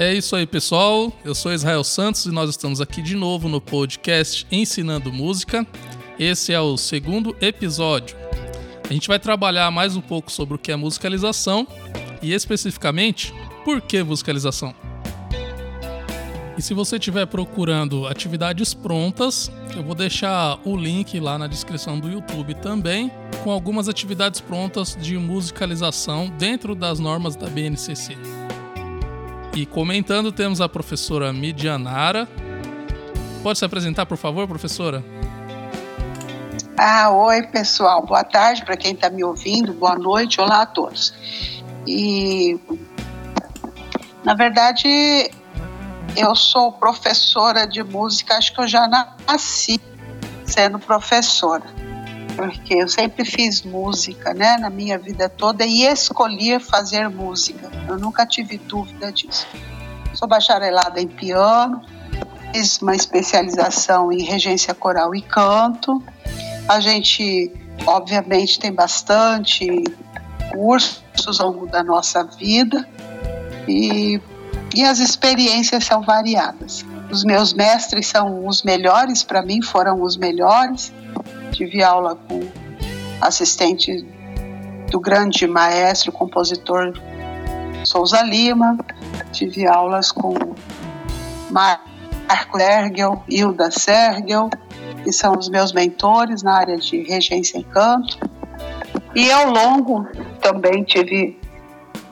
É isso aí, pessoal. Eu sou Israel Santos e nós estamos aqui de novo no podcast Ensinando Música. Esse é o segundo episódio. A gente vai trabalhar mais um pouco sobre o que é musicalização e especificamente por que musicalização. E se você estiver procurando atividades prontas, eu vou deixar o link lá na descrição do YouTube também, com algumas atividades prontas de musicalização dentro das normas da BNCC. E comentando, temos a professora Midianara. Pode se apresentar, por favor, professora? Ah, oi, pessoal. Boa tarde para quem está me ouvindo. Boa noite. Olá a todos. E, na verdade, eu sou professora de música, acho que eu já nasci sendo professora, porque eu sempre fiz música, né, na minha vida toda e escolhi fazer música. Eu nunca tive dúvida disso. Sou bacharelada em piano, fiz uma especialização em regência coral e canto. A gente, obviamente, tem bastante cursos ao longo da nossa vida e e as experiências são variadas. Os meus mestres são os melhores, para mim foram os melhores. Tive aula com assistente do grande maestro, compositor Souza Lima. Tive aulas com Marco Sergel, Hilda Sergel, que são os meus mentores na área de regência e canto. E ao longo também tive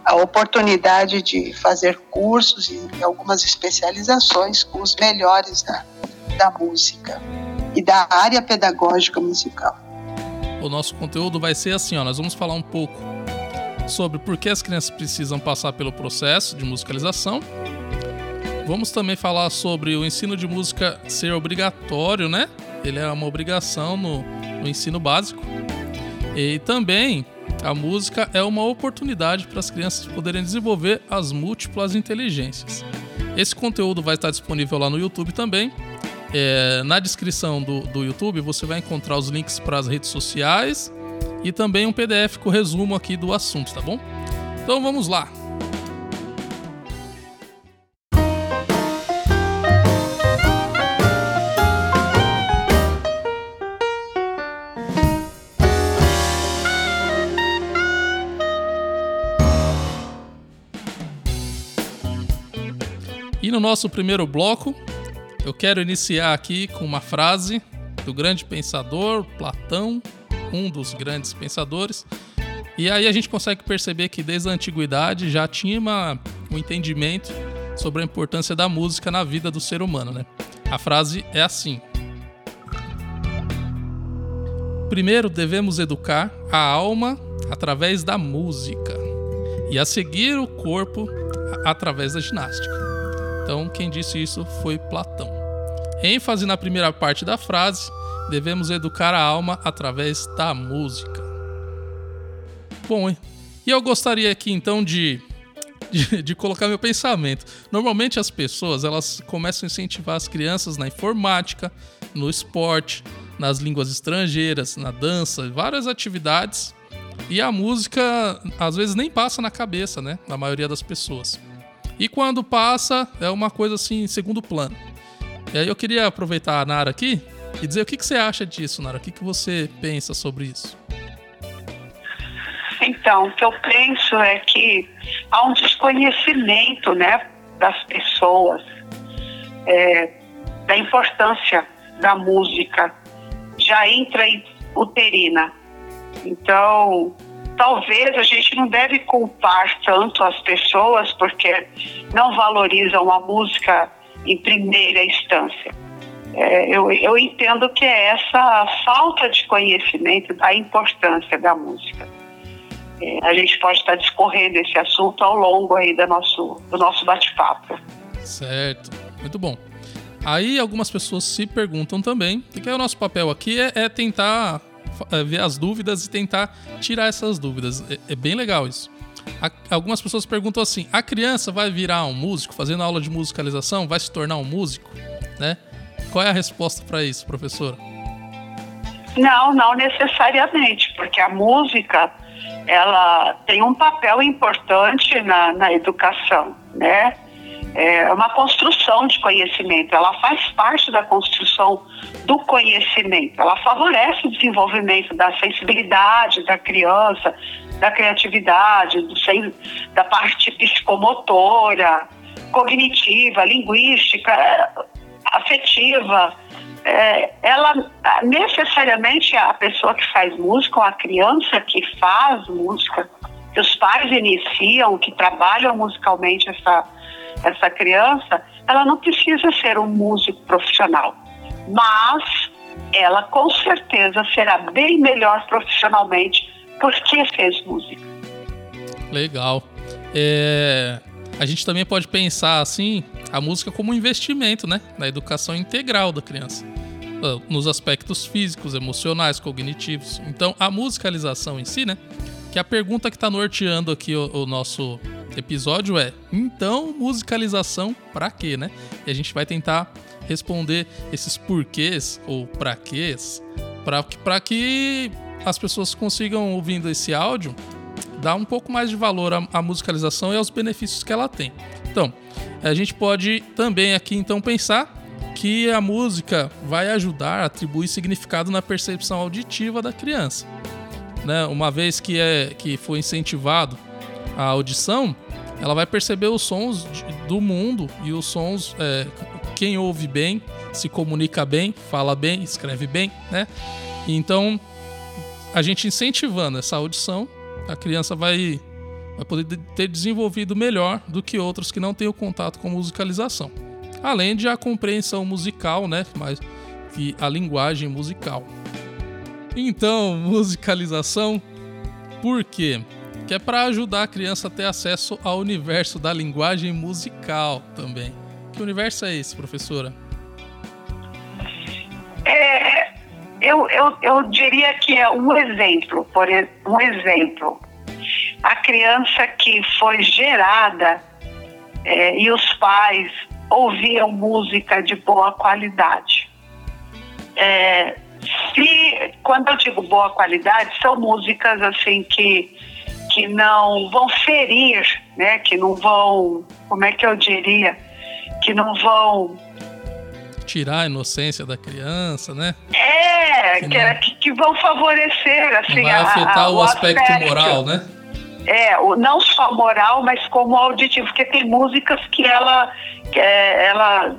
a oportunidade de fazer cursos e algumas especializações com os melhores da, da música e da área pedagógica musical. O nosso conteúdo vai ser assim, ó, nós vamos falar um pouco sobre por que as crianças precisam passar pelo processo de musicalização. Vamos também falar sobre o ensino de música ser obrigatório, né? Ele é uma obrigação no, no ensino básico. E também a música é uma oportunidade para as crianças poderem desenvolver as múltiplas inteligências. Esse conteúdo vai estar disponível lá no YouTube também. É, na descrição do, do YouTube você vai encontrar os links para as redes sociais e também um PDF com resumo aqui do assunto, tá bom? Então vamos lá. E no nosso primeiro bloco, eu quero iniciar aqui com uma frase do grande pensador Platão, um dos grandes pensadores. E aí a gente consegue perceber que desde a antiguidade já tinha uma, um entendimento sobre a importância da música na vida do ser humano, né? A frase é assim: Primeiro devemos educar a alma através da música e a seguir o corpo através da ginástica. Então, quem disse isso foi Platão. Ênfase na primeira parte da frase: devemos educar a alma através da música. Bom, e eu gostaria aqui então de, de, de, colocar meu pensamento. Normalmente as pessoas elas começam a incentivar as crianças na informática, no esporte, nas línguas estrangeiras, na dança, várias atividades. E a música às vezes nem passa na cabeça, né? Na maioria das pessoas. E quando passa, é uma coisa assim, segundo plano. E aí eu queria aproveitar a Nara aqui e dizer o que, que você acha disso, Nara. O que, que você pensa sobre isso? Então, o que eu penso é que há um desconhecimento né, das pessoas é, da importância da música já intrauterina. Então, talvez a gente não deve culpar tanto as pessoas porque não valorizam a música em primeira instância. É, eu, eu entendo que é essa falta de conhecimento da importância da música. É, a gente pode estar discorrendo esse assunto ao longo aí do nosso, do nosso bate-papo. Certo, muito bom. Aí algumas pessoas se perguntam também, que é o nosso papel aqui é, é tentar é, ver as dúvidas e tentar tirar essas dúvidas. É, é bem legal isso. Algumas pessoas perguntam assim: a criança vai virar um músico, fazendo aula de musicalização, vai se tornar um músico, né? Qual é a resposta para isso, professora? Não, não necessariamente, porque a música ela tem um papel importante na, na educação, né? É uma construção de conhecimento, ela faz parte da construção do conhecimento, ela favorece o desenvolvimento da sensibilidade da criança, da criatividade, do, da parte psicomotora, cognitiva, linguística, afetiva. É, ela necessariamente a pessoa que faz música, ou a criança que faz música, que os pais iniciam, que trabalham musicalmente essa, essa criança, ela não precisa ser um músico profissional, mas ela com certeza será bem melhor profissionalmente porque fez música. Legal. É, a gente também pode pensar assim a música como um investimento, né, na educação integral da criança, ah, nos aspectos físicos, emocionais, cognitivos. Então, a musicalização em si, né, que a pergunta que está norteando aqui o, o, nosso episódio é: então musicalização para quê, né? E a gente vai tentar responder esses porquês ou para quês para que as pessoas consigam ouvindo esse áudio dar um pouco mais de valor à, à musicalização e aos benefícios que ela tem. Então, a gente pode também aqui então pensar que a música vai ajudar a atribuir significado na percepção auditiva da criança né, uma vez que, é, que foi incentivado a audição, ela vai perceber os sons do mundo e os sons. É, quem ouve bem, se comunica bem, fala bem, escreve bem, né? Então, a gente incentivando essa audição, a criança vai, vai poder ter desenvolvido melhor do que outros que não têm o contato com musicalização. Além de a compreensão musical, né? Mas que a linguagem musical. Então, musicalização, por quê? Que é para ajudar a criança a ter acesso ao universo da linguagem musical também. Que universo é esse, professora? É, eu, eu, eu diria que é um exemplo, por um exemplo. A criança que foi gerada é, e os pais ouviam música de boa qualidade. É, se, quando eu digo boa qualidade, são músicas assim que, que não vão ferir, né? Que não vão, como é que eu diria? Que não vão tirar a inocência da criança, né? É, que, não, que, que, vão favorecer assim, vai afetar a, a, o, o aspecto, aspecto moral, né? É, não só moral, mas como auditivo, porque tem músicas que ela, que é, ela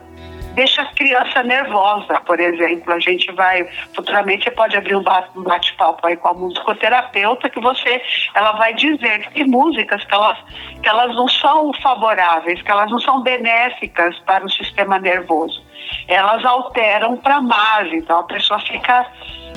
deixa a criança nervosa, por exemplo. A gente vai, futuramente você pode abrir um bate-papo aí com a musicoterapeuta que você, ela vai dizer que músicas que elas, que elas não são favoráveis, que elas não são benéficas para o sistema nervoso. Elas alteram para mais, então a pessoa fica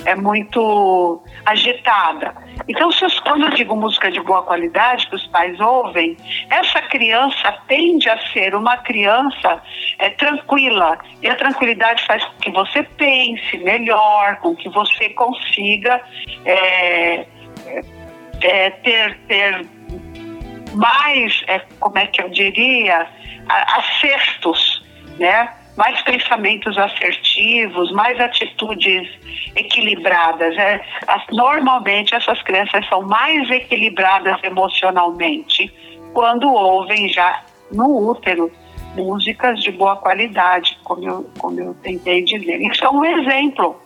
é muito agitada. Então, quando eu digo música de boa qualidade que os pais ouvem, essa criança tende a ser uma criança é, tranquila. E a tranquilidade faz com que você pense melhor, com que você consiga é, é, ter, ter mais, é, como é que eu diria, acertos, né? Mais pensamentos assertivos, mais atitudes equilibradas. É, as, normalmente essas crianças são mais equilibradas emocionalmente quando ouvem já no útero músicas de boa qualidade, como eu, como eu tentei dizer. Isso é um exemplo,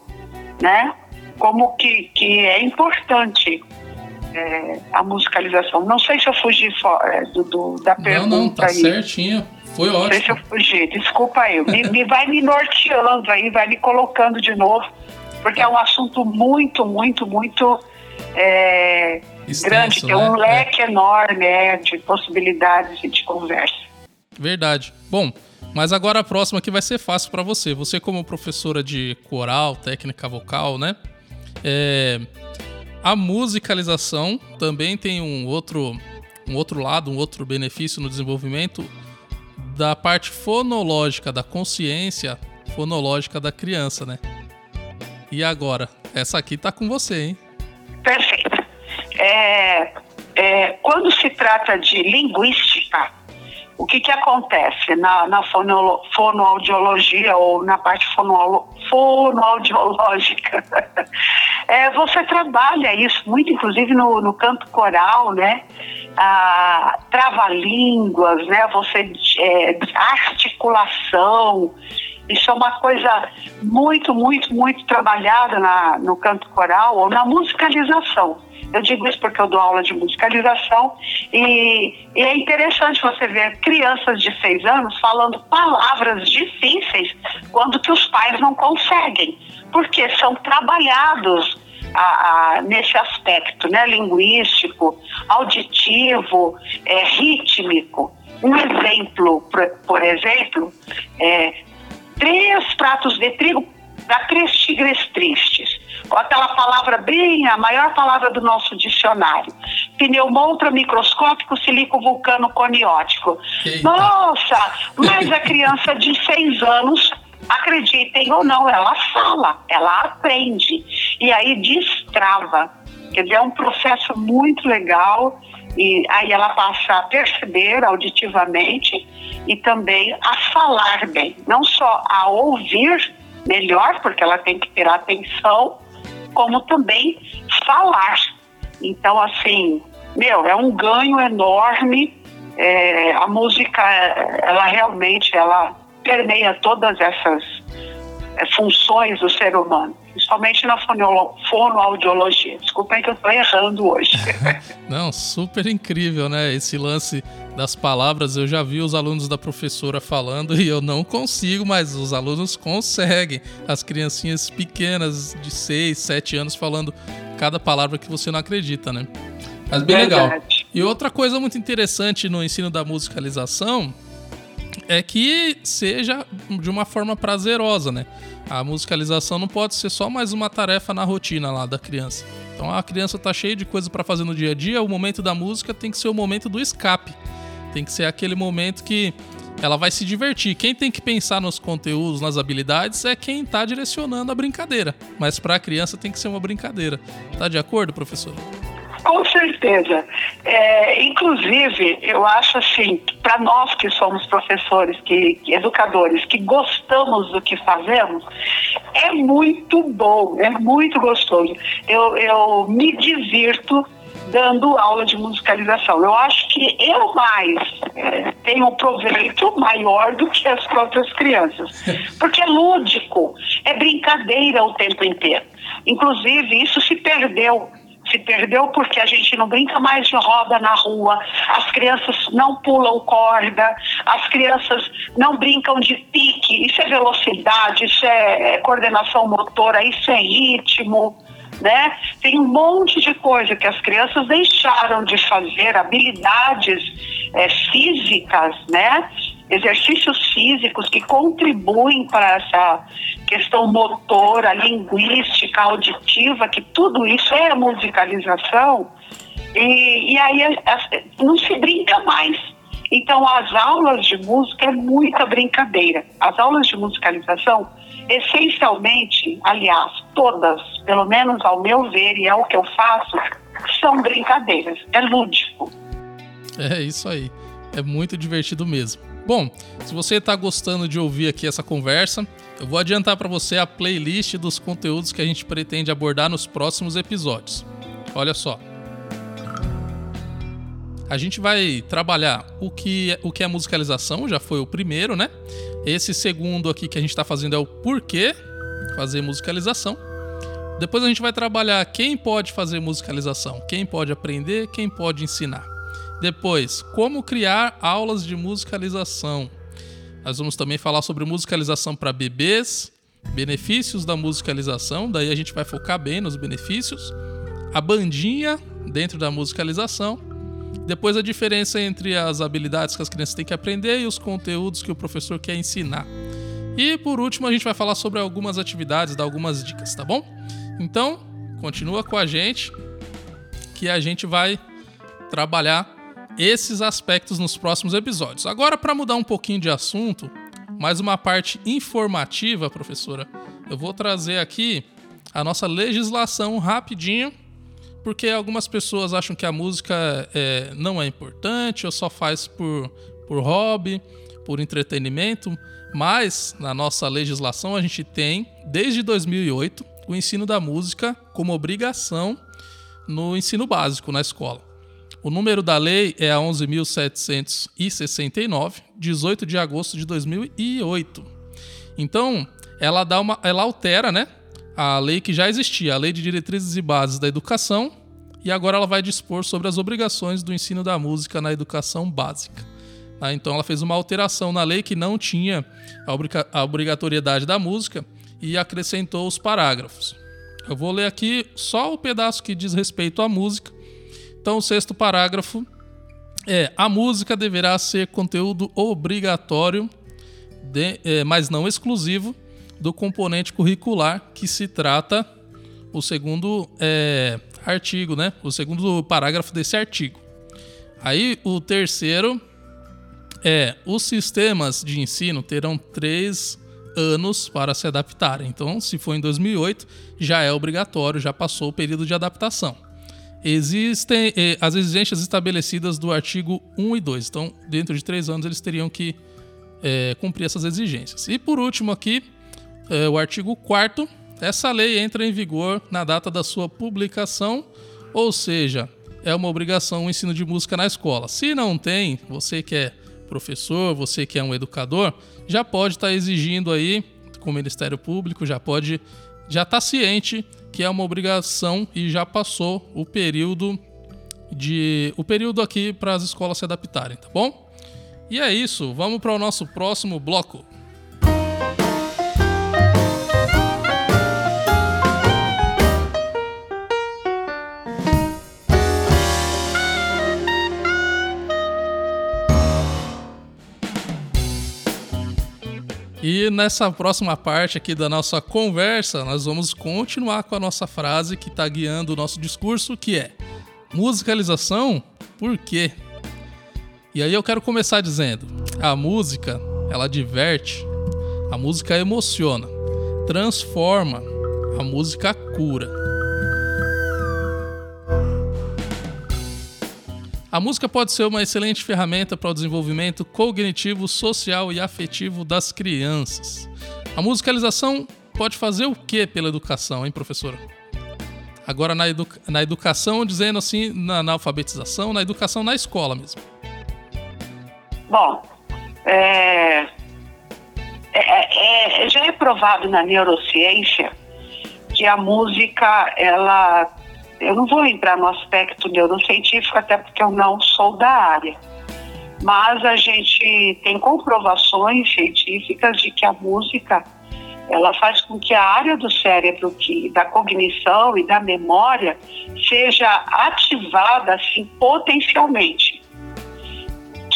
né? Como que, que é importante é, a musicalização. Não sei se eu fugi é, do, do, da pergunta. Não, não, tá aí. certinho. Foi ótimo. Deixa eu fugir, desculpa aí. Me, me vai me norteando aí, vai me colocando de novo, porque é um assunto muito, muito, muito é, Extenso, grande, tem um né? leque é. enorme é, de possibilidades e de conversa. Verdade. Bom, mas agora a próxima aqui vai ser fácil para você. Você como professora de coral, técnica vocal, né? É, a musicalização também tem um outro, um outro lado, um outro benefício no desenvolvimento da parte fonológica, da consciência fonológica da criança, né? E agora? Essa aqui tá com você, hein? Perfeito. É, é, quando se trata de linguística, o que, que acontece na, na fono, fonoaudiologia ou na parte fono, fonoaudiológica? é, você trabalha isso muito, inclusive no, no canto coral, né? Ah, trava-línguas, né? Você é, articulação. Isso é uma coisa muito, muito, muito trabalhada na, no canto coral ou na musicalização. Eu digo isso porque eu dou aula de musicalização e, e, é interessante você ver crianças de seis anos falando palavras difíceis quando que os pais não conseguem, porque são trabalhados a, a, nesse aspecto né, linguístico, auditivo, é, rítmico. Um exemplo, por, por exemplo, é, três pratos de trigo para três tigres tristes ou aquela palavra bem, a maior palavra do nosso dicionário. Pneumontra microscópico silico vulcano coniótico. Eita. Nossa, mas a criança de seis anos, acreditem ou não, ela fala, ela aprende. E aí destrava. Quer dizer, é um processo muito legal e aí ela passa a perceber auditivamente e também a falar bem, não só a ouvir melhor, porque ela tem que ter atenção, como também falar. Então, assim, meu, é um ganho enorme. É, a música, ela realmente, ela permeia todas essas é, funções do ser humano principalmente na fonoaudiologia. Desculpem que eu estou errando hoje. Não, super incrível, né? Esse lance das palavras. Eu já vi os alunos da professora falando e eu não consigo, mas os alunos conseguem. As criancinhas pequenas de 6, 7 anos falando cada palavra que você não acredita, né? Mas bem Verdade. legal. E outra coisa muito interessante no ensino da musicalização é que seja de uma forma prazerosa, né? A musicalização não pode ser só mais uma tarefa na rotina lá da criança. Então a criança tá cheia de coisa para fazer no dia a dia, o momento da música tem que ser o momento do escape. Tem que ser aquele momento que ela vai se divertir. Quem tem que pensar nos conteúdos, nas habilidades, é quem tá direcionando a brincadeira. Mas para a criança tem que ser uma brincadeira. Tá de acordo, professor? Com certeza. É, inclusive, eu acho assim, para nós que somos professores, que, educadores, que gostamos do que fazemos, é muito bom, é muito gostoso. Eu, eu me divirto dando aula de musicalização. Eu acho que eu mais é, tenho um proveito maior do que as próprias crianças, porque é lúdico, é brincadeira o tempo inteiro. Inclusive, isso se perdeu se perdeu porque a gente não brinca mais de roda na rua, as crianças não pulam corda, as crianças não brincam de pique, isso é velocidade, isso é, é coordenação motora, isso é ritmo, né? Tem um monte de coisa que as crianças deixaram de fazer, habilidades é, físicas, né? Exercícios físicos que contribuem para essa questão motora, linguística, auditiva, que tudo isso é musicalização, e, e aí não se brinca mais. Então, as aulas de música é muita brincadeira. As aulas de musicalização, essencialmente, aliás, todas, pelo menos ao meu ver, e é o que eu faço, são brincadeiras. É lúdico. É isso aí. É muito divertido mesmo. Bom, se você está gostando de ouvir aqui essa conversa, eu vou adiantar para você a playlist dos conteúdos que a gente pretende abordar nos próximos episódios. Olha só. A gente vai trabalhar o que, é, o que é musicalização, já foi o primeiro, né? Esse segundo aqui que a gente está fazendo é o porquê fazer musicalização. Depois a gente vai trabalhar quem pode fazer musicalização, quem pode aprender, quem pode ensinar. Depois, como criar aulas de musicalização. Nós vamos também falar sobre musicalização para bebês, benefícios da musicalização, daí a gente vai focar bem nos benefícios. A bandinha dentro da musicalização. Depois a diferença entre as habilidades que as crianças têm que aprender e os conteúdos que o professor quer ensinar. E por último, a gente vai falar sobre algumas atividades, dar algumas dicas, tá bom? Então, continua com a gente que a gente vai trabalhar esses aspectos nos próximos episódios. Agora, para mudar um pouquinho de assunto, mais uma parte informativa, professora, eu vou trazer aqui a nossa legislação rapidinho, porque algumas pessoas acham que a música é, não é importante ou só faz por, por hobby, por entretenimento, mas na nossa legislação a gente tem, desde 2008, o ensino da música como obrigação no ensino básico na escola. O número da lei é a 11.769, 18 de agosto de 2008. Então, ela dá uma, ela altera, né, a lei que já existia, a Lei de Diretrizes e Bases da Educação, e agora ela vai dispor sobre as obrigações do ensino da música na educação básica. Tá? Então, ela fez uma alteração na lei que não tinha a obrigatoriedade da música e acrescentou os parágrafos. Eu vou ler aqui só o pedaço que diz respeito à música. Então, o sexto parágrafo é: a música deverá ser conteúdo obrigatório, de, é, mas não exclusivo, do componente curricular que se trata o segundo é, artigo, né? O segundo parágrafo desse artigo. Aí o terceiro é os sistemas de ensino terão três anos para se adaptarem. Então, se for em 2008, já é obrigatório, já passou o período de adaptação. Existem eh, as exigências estabelecidas do artigo 1 e 2. Então, dentro de três anos, eles teriam que eh, cumprir essas exigências. E por último, aqui, é, o artigo 4 essa lei entra em vigor na data da sua publicação, ou seja, é uma obrigação o ensino de música na escola. Se não tem, você que é professor, você que é um educador, já pode estar tá exigindo aí com o Ministério Público, já pode, já está ciente que é uma obrigação e já passou o período de o período aqui para as escolas se adaptarem, tá bom? E é isso, vamos para o nosso próximo bloco. E nessa próxima parte aqui da nossa conversa, nós vamos continuar com a nossa frase que está guiando o nosso discurso, que é musicalização, por quê? E aí eu quero começar dizendo: a música, ela diverte, a música emociona, transforma, a música cura. A música pode ser uma excelente ferramenta para o desenvolvimento cognitivo, social e afetivo das crianças. A musicalização pode fazer o que pela educação, hein, professora? Agora, na, educa na educação, dizendo assim, na, na, alfabetização, na educação na escola mesmo. Bom, é, é, é, é já é provado na neurociência que a música ela eu não vou entrar no aspecto neurocientífico, até porque eu não sou da área. Mas a gente tem comprovações científicas de que a música ela faz com que a área do cérebro que da cognição e da memória seja ativada assim potencialmente.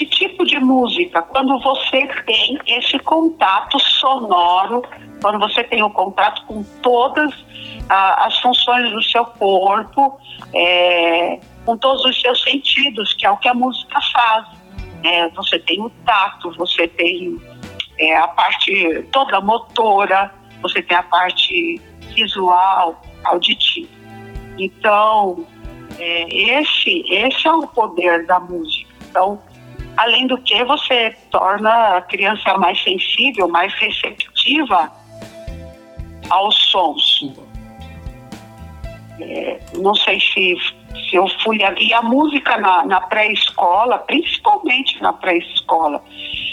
Que tipo de música? Quando você tem esse contato sonoro, quando você tem o contato com todas a, as funções do seu corpo, é, com todos os seus sentidos, que é o que a música faz. É, você tem o tato, você tem é, a parte toda motora, você tem a parte visual, auditiva. Então, é, esse, esse é o poder da música. Então, além do que, você torna a criança mais sensível, mais receptiva aos sons. É, não sei se, se eu fui ali. A música na, na pré-escola, principalmente na pré-escola,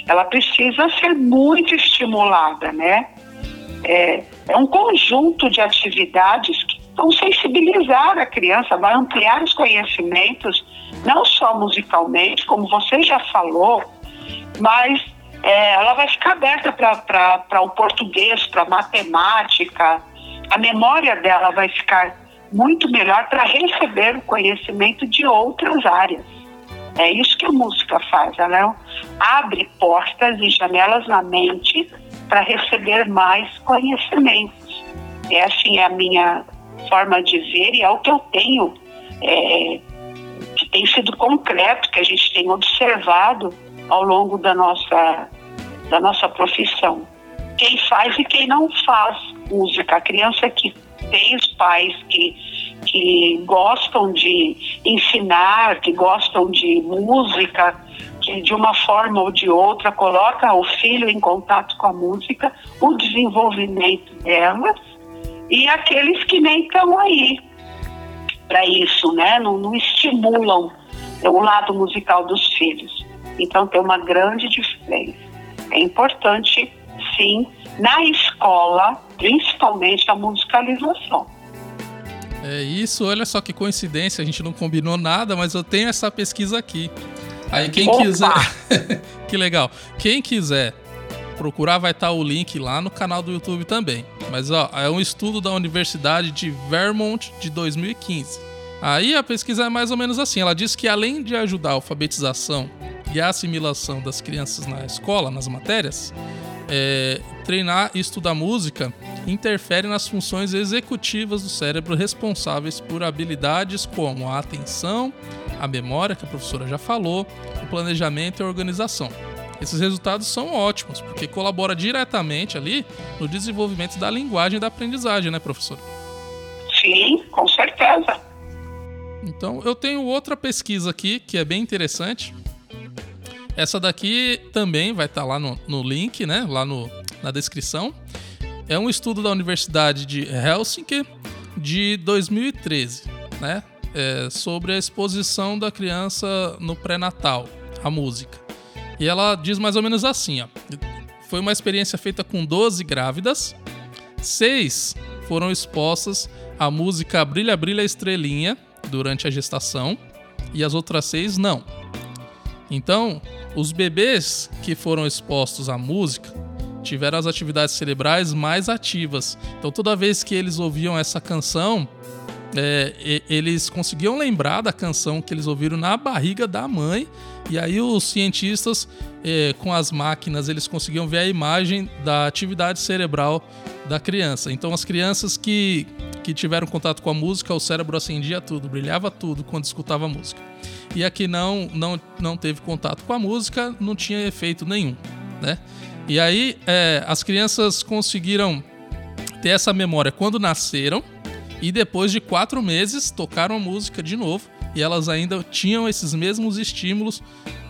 ela precisa ser muito estimulada, né? É, é um conjunto de atividades que vão sensibilizar a criança, vai ampliar os conhecimentos, não só musicalmente, como você já falou, mas é, ela vai ficar aberta para o português, para a matemática, a memória dela vai ficar muito melhor para receber o conhecimento de outras áreas. É isso que a música faz, ela abre portas e janelas na mente para receber mais conhecimentos. É assim é a minha forma de ver e é o que eu tenho, é, tem sido concreto, que a gente tem observado ao longo da nossa, da nossa profissão. Quem faz e quem não faz música. A criança que tem os pais que, que gostam de ensinar, que gostam de música, que de uma forma ou de outra coloca o filho em contato com a música, o desenvolvimento delas e aqueles que nem estão aí para isso, né? Não, não estimulam o lado musical dos filhos. Então tem uma grande diferença. É importante, sim, na escola, principalmente a musicalização. É isso, olha só que coincidência, a gente não combinou nada, mas eu tenho essa pesquisa aqui. Aí quem Opa! quiser. que legal. Quem quiser procurar, vai estar o link lá no canal do YouTube também. Mas ó, é um estudo da Universidade de Vermont de 2015. Aí a pesquisa é mais ou menos assim. Ela diz que além de ajudar a alfabetização e a assimilação das crianças na escola, nas matérias, é, treinar e estudar música interfere nas funções executivas do cérebro responsáveis por habilidades como a atenção, a memória, que a professora já falou, o planejamento e a organização. Esses resultados são ótimos, porque colabora diretamente ali no desenvolvimento da linguagem da aprendizagem, né, professora? Sim, com certeza. Então, eu tenho outra pesquisa aqui que é bem interessante. Essa daqui também vai estar tá lá no, no link, né? Lá no, na descrição. É um estudo da Universidade de Helsinki de 2013, né? É sobre a exposição da criança no pré-natal, a música. E ela diz mais ou menos assim, ó. Foi uma experiência feita com 12 grávidas, seis foram expostas à música Brilha Brilha Estrelinha durante a gestação e as outras seis não. Então, os bebês que foram expostos à música tiveram as atividades cerebrais mais ativas. Então, toda vez que eles ouviam essa canção, é, eles conseguiam lembrar da canção que eles ouviram na barriga da mãe. E aí os cientistas, é, com as máquinas, eles conseguiam ver a imagem da atividade cerebral da criança. Então, as crianças que, que tiveram contato com a música, o cérebro acendia tudo, brilhava tudo quando escutava a música e a que não, não, não teve contato com a música não tinha efeito nenhum, né? E aí é, as crianças conseguiram ter essa memória quando nasceram e depois de quatro meses tocaram a música de novo e elas ainda tinham esses mesmos estímulos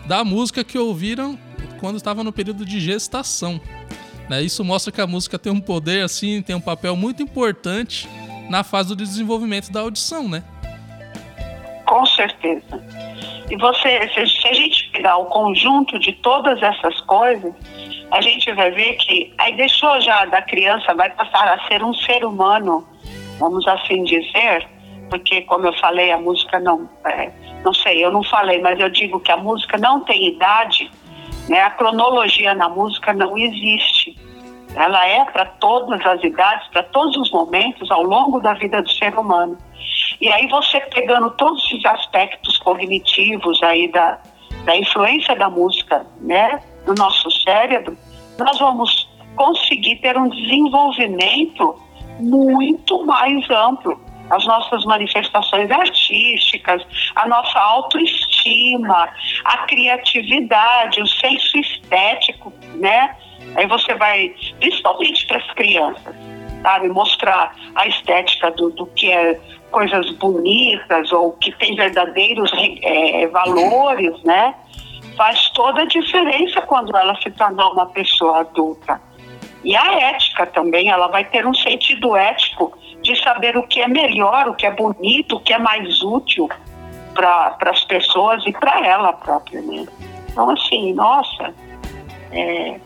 da música que ouviram quando estava no período de gestação. Né? Isso mostra que a música tem um poder assim, tem um papel muito importante na fase do desenvolvimento da audição, né? Com certeza. E você, se, a gente pegar o conjunto de todas essas coisas, a gente vai ver que aí deixou já da criança, vai passar a ser um ser humano, vamos assim dizer, porque como eu falei, a música não, é, não sei, eu não falei, mas eu digo que a música não tem idade, né? A cronologia na música não existe. Ela é para todas as idades, para todos os momentos ao longo da vida do ser humano. E aí você pegando todos esses aspectos cognitivos aí da, da influência da música, né, no nosso cérebro, nós vamos conseguir ter um desenvolvimento muito mais amplo. As nossas manifestações artísticas, a nossa autoestima, a criatividade, o senso estético, né? Aí você vai, principalmente para as crianças, sabe? Mostrar a estética do, do que é coisas bonitas ou que tem verdadeiros é, valores, né? Faz toda a diferença quando ela se tornar uma pessoa adulta. E a ética também, ela vai ter um sentido ético de saber o que é melhor, o que é bonito, o que é mais útil para as pessoas e para ela própria. Né? Então, assim, nossa, é,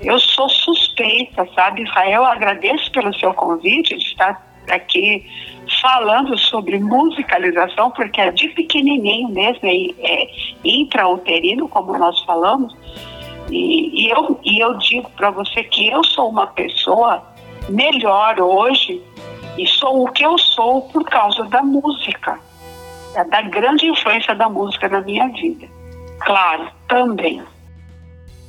eu sou suspeita, sabe, Israel? Agradeço pelo seu convite de estar aqui falando sobre musicalização, porque é de pequenininho mesmo, é, é intrauterino, como nós falamos. E, e, eu, e eu digo para você que eu sou uma pessoa melhor hoje e sou o que eu sou por causa da música, da grande influência da música na minha vida. Claro, também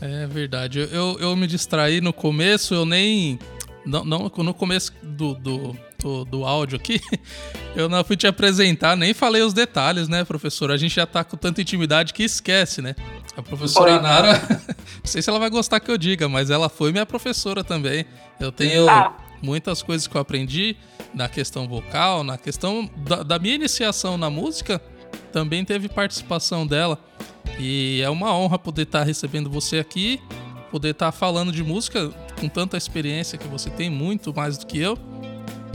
é verdade. Eu, eu me distraí no começo, eu nem. Não, não no começo do, do, do, do, áudio aqui, eu não fui te apresentar, nem falei os detalhes, né, professor? A gente já tá com tanta intimidade que esquece, né? A professora Oi. Nara, não sei se ela vai gostar que eu diga, mas ela foi minha professora também. Eu tenho ah. muitas coisas que eu aprendi na questão vocal, na questão da, da minha iniciação na música, também teve participação dela. E é uma honra poder estar recebendo você aqui, poder estar falando de música com tanta experiência que você tem, muito mais do que eu.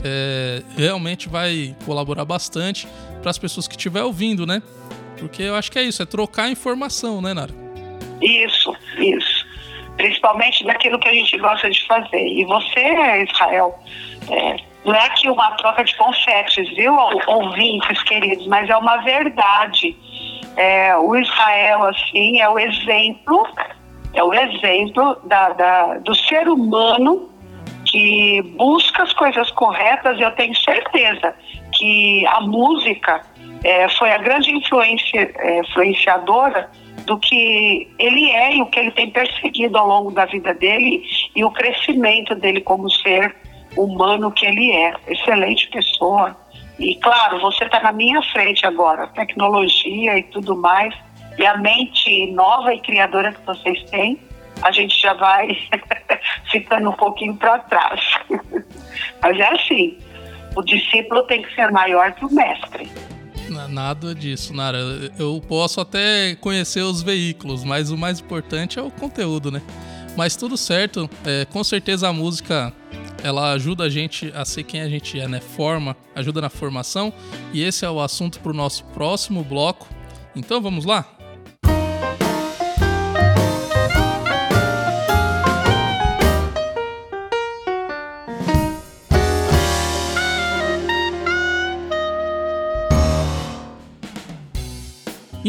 É, realmente vai colaborar bastante para as pessoas que estiver ouvindo, né? Porque eu acho que é isso, é trocar informação, né, Nara? Isso, isso. Principalmente daquilo que a gente gosta de fazer. E você, Israel, é, não é aqui uma troca de confetes, viu, ouvintes queridos, mas é uma verdade. É, o Israel, assim, é o exemplo, é o exemplo da, da, do ser humano que busca as coisas corretas. Eu tenho certeza que a música é, foi a grande influência, é, influenciadora do que ele é e o que ele tem perseguido ao longo da vida dele e o crescimento dele como ser humano que ele é. Excelente pessoa. E claro, você está na minha frente agora, tecnologia e tudo mais, e a mente nova e criadora que vocês têm, a gente já vai ficando um pouquinho para trás. Mas é assim, o discípulo tem que ser maior que o mestre. Nada disso, Nara. Eu posso até conhecer os veículos, mas o mais importante é o conteúdo, né? Mas tudo certo, é, com certeza a música ela ajuda a gente a ser quem a gente é, né? Forma, ajuda na formação. E esse é o assunto para o nosso próximo bloco. Então vamos lá?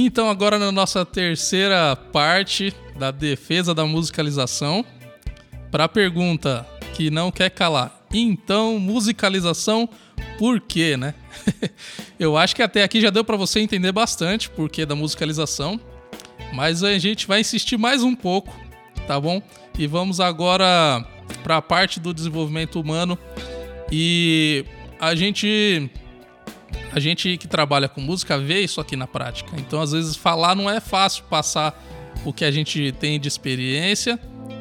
Então, agora na nossa terceira parte da defesa da musicalização, para a pergunta que não quer calar. Então, musicalização, por quê, né? Eu acho que até aqui já deu para você entender bastante o porquê da musicalização, mas a gente vai insistir mais um pouco, tá bom? E vamos agora para a parte do desenvolvimento humano e a gente a gente que trabalha com música vê isso aqui na prática. Então, às vezes, falar não é fácil passar o que a gente tem de experiência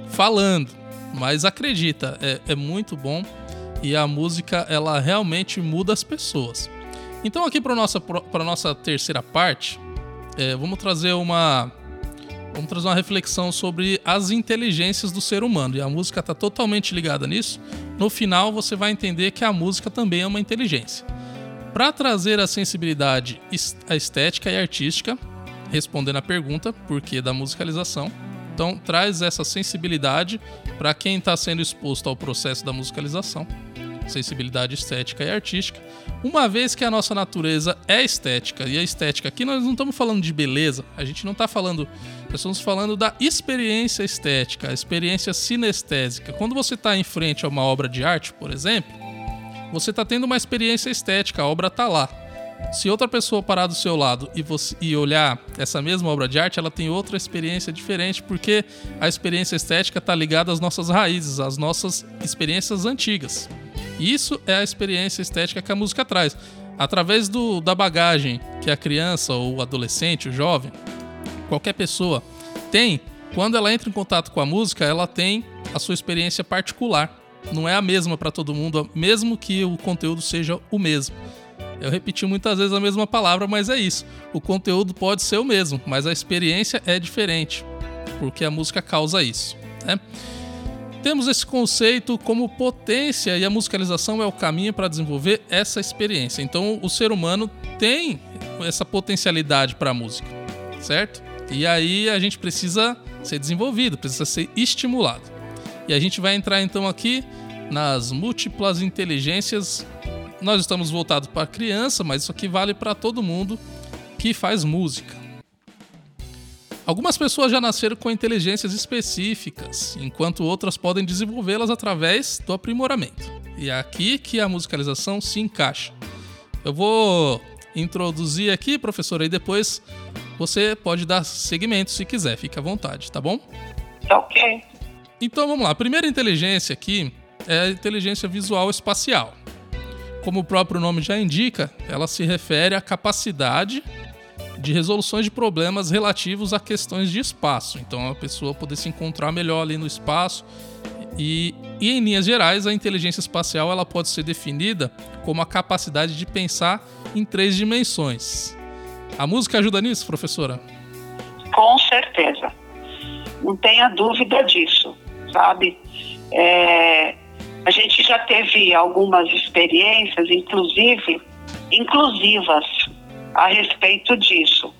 falando. Mas acredita, é, é muito bom e a música ela realmente muda as pessoas. Então, aqui para nossa nossa terceira parte, é, vamos trazer uma vamos trazer uma reflexão sobre as inteligências do ser humano e a música está totalmente ligada nisso. No final, você vai entender que a música também é uma inteligência. Para trazer a sensibilidade a estética e artística, respondendo a pergunta por que da musicalização. Então, traz essa sensibilidade para quem está sendo exposto ao processo da musicalização, sensibilidade estética e artística, uma vez que a nossa natureza é estética, e a estética aqui nós não estamos falando de beleza, a gente não está falando, nós estamos falando da experiência estética, a experiência sinestésica. Quando você está em frente a uma obra de arte, por exemplo, você está tendo uma experiência estética, a obra está lá. Se outra pessoa parar do seu lado e, você, e olhar essa mesma obra de arte, ela tem outra experiência diferente, porque a experiência estética está ligada às nossas raízes, às nossas experiências antigas. Isso é a experiência estética que a música traz. Através do, da bagagem que a criança ou o adolescente, o jovem, qualquer pessoa tem, quando ela entra em contato com a música, ela tem a sua experiência particular não é a mesma para todo mundo, mesmo que o conteúdo seja o mesmo. Eu repeti muitas vezes a mesma palavra, mas é isso. O conteúdo pode ser o mesmo, mas a experiência é diferente, porque a música causa isso. Né? Temos esse conceito como potência e a musicalização é o caminho para desenvolver essa experiência. Então, o ser humano tem essa potencialidade para a música, certo? E aí a gente precisa ser desenvolvido, precisa ser estimulado. E a gente vai entrar então aqui nas múltiplas inteligências. Nós estamos voltados para criança, mas isso aqui vale para todo mundo que faz música. Algumas pessoas já nasceram com inteligências específicas, enquanto outras podem desenvolvê-las através do aprimoramento. E é aqui que a musicalização se encaixa. Eu vou introduzir aqui, professor, e depois você pode dar seguimento se quiser, fique à vontade, tá bom? Ok. Então vamos lá. A primeira inteligência aqui é a inteligência visual espacial. Como o próprio nome já indica, ela se refere à capacidade de resoluções de problemas relativos a questões de espaço. Então a pessoa poder se encontrar melhor ali no espaço. E, e em linhas gerais, a inteligência espacial ela pode ser definida como a capacidade de pensar em três dimensões. A música ajuda nisso, professora? Com certeza. Não tenha dúvida disso sabe? É, a gente já teve algumas experiências, inclusive inclusivas, a respeito disso.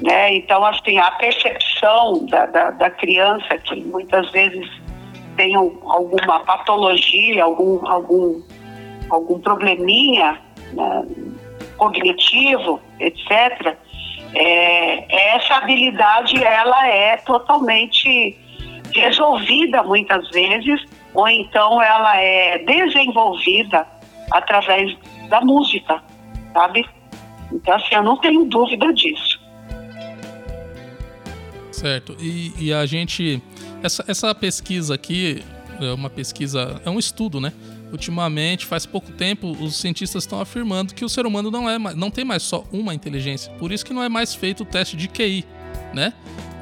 Né? Então, assim, a percepção da, da, da criança, que muitas vezes tem alguma patologia, algum, algum, algum probleminha né, cognitivo, etc., é, essa habilidade ela é totalmente resolvida muitas vezes, ou então ela é desenvolvida através da música, sabe? Então, assim, eu não tenho dúvida disso. Certo. E, e a gente. Essa, essa pesquisa aqui é uma pesquisa. É um estudo, né? Ultimamente, faz pouco tempo, os cientistas estão afirmando que o ser humano não, é, não tem mais só uma inteligência. Por isso que não é mais feito o teste de QI, né?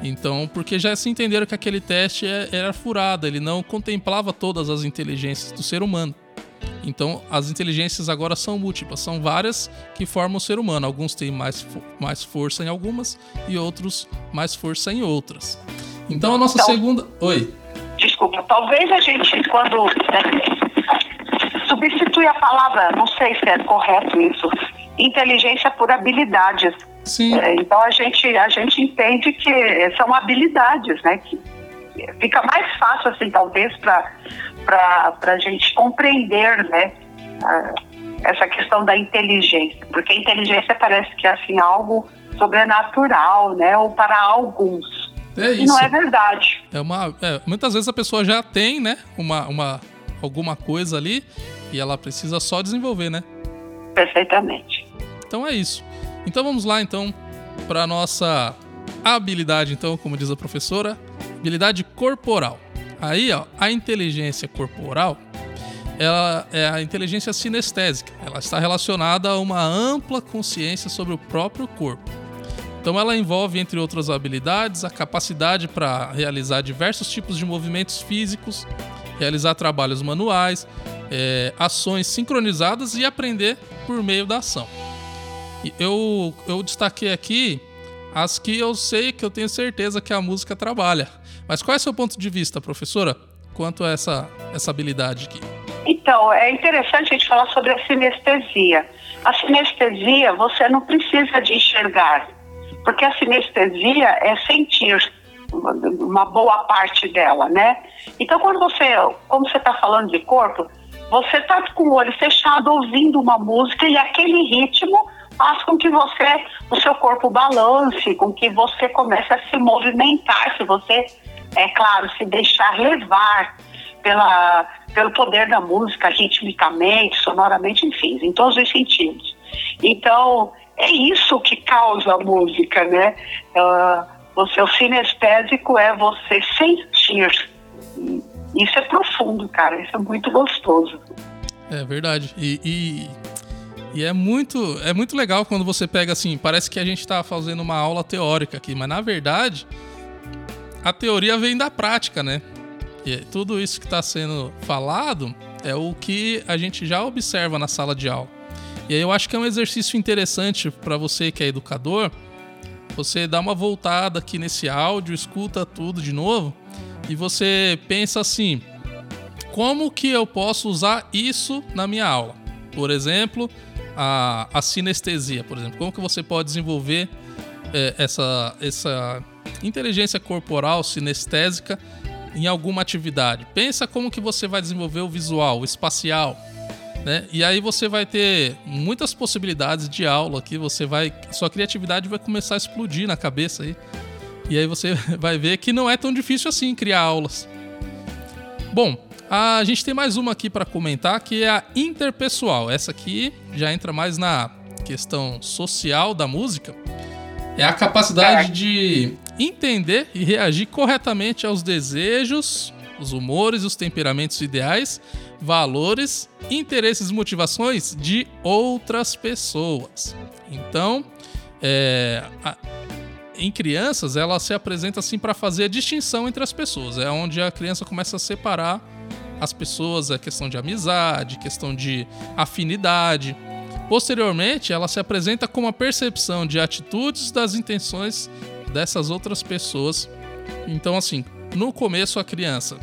Então, porque já se entenderam que aquele teste é, era furado, ele não contemplava todas as inteligências do ser humano. Então, as inteligências agora são múltiplas, são várias que formam o ser humano. Alguns têm mais, mais força em algumas e outros mais força em outras. Então, a nossa então, segunda. Oi. Desculpa, talvez a gente, quando né, substitui a palavra, não sei se é correto isso, inteligência por habilidades. Sim. É, então a gente, a gente entende que são habilidades, né? Que fica mais fácil, assim, talvez, para a gente compreender, né, essa questão da inteligência, porque a inteligência parece que é assim algo sobrenatural, né, ou para alguns. É isso. E não é verdade. É uma, é, muitas vezes a pessoa já tem, né, uma, uma alguma coisa ali e ela precisa só desenvolver, né? Perfeitamente. Então é isso. Então vamos lá então para nossa habilidade, então, como diz a professora, habilidade corporal. Aí, ó, a inteligência corporal, ela é a inteligência sinestésica. Ela está relacionada a uma ampla consciência sobre o próprio corpo. Então, ela envolve, entre outras habilidades, a capacidade para realizar diversos tipos de movimentos físicos, realizar trabalhos manuais, é, ações sincronizadas e aprender por meio da ação. Eu, eu destaquei aqui as que eu sei que eu tenho certeza que a música trabalha. Mas qual é o seu ponto de vista, professora, quanto a essa, essa habilidade aqui? Então, é interessante a gente falar sobre a sinestesia. A sinestesia, você não precisa de enxergar, porque a sinestesia é sentir uma boa parte dela, né? Então, quando você, como você está falando de corpo, você está com o olho fechado ouvindo uma música e aquele ritmo faz com que você, o seu corpo balance, com que você comece a se movimentar, se você é claro, se deixar levar pela, pelo poder da música, ritmicamente, sonoramente, enfim, em todos os sentidos. Então, é isso que causa a música, né? Uh, o seu sinestésico é você sentir. Isso é profundo, cara. Isso é muito gostoso. É verdade. E, e, e, é muito é muito legal quando você pega assim, parece que a gente está fazendo uma aula teórica aqui, mas na verdade a teoria vem da prática, né? E tudo isso que está sendo falado é o que a gente já observa na sala de aula. E aí eu acho que é um exercício interessante para você que é educador, você dá uma voltada aqui nesse áudio, escuta tudo de novo e você pensa assim: como que eu posso usar isso na minha aula? Por exemplo, a, a sinestesia, por exemplo. Como que você pode desenvolver é, essa, essa inteligência corporal sinestésica em alguma atividade. Pensa como que você vai desenvolver o visual, o espacial, né? E aí você vai ter muitas possibilidades de aula aqui, você vai sua criatividade vai começar a explodir na cabeça aí. E aí você vai ver que não é tão difícil assim criar aulas. Bom, a gente tem mais uma aqui para comentar que é a interpessoal. Essa aqui já entra mais na questão social da música. É a capacidade de entender e reagir corretamente aos desejos, os humores, os temperamentos ideais, valores, interesses e motivações de outras pessoas. Então, é, a, em crianças, ela se apresenta assim para fazer a distinção entre as pessoas. É onde a criança começa a separar as pessoas, a questão de amizade, questão de afinidade. Posteriormente, ela se apresenta com uma percepção de atitudes das intenções dessas outras pessoas. Então, assim, no começo a criança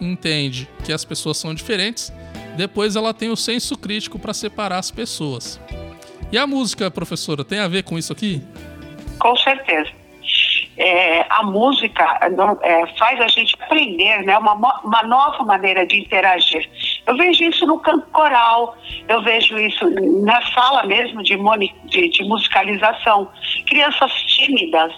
entende que as pessoas são diferentes, depois ela tem o senso crítico para separar as pessoas. E a música, professora, tem a ver com isso aqui? Com certeza. É, a música é, faz a gente aprender né, uma, uma nova maneira de interagir. Eu vejo isso no canto coral, eu vejo isso na sala mesmo de, de, de musicalização. Crianças tímidas,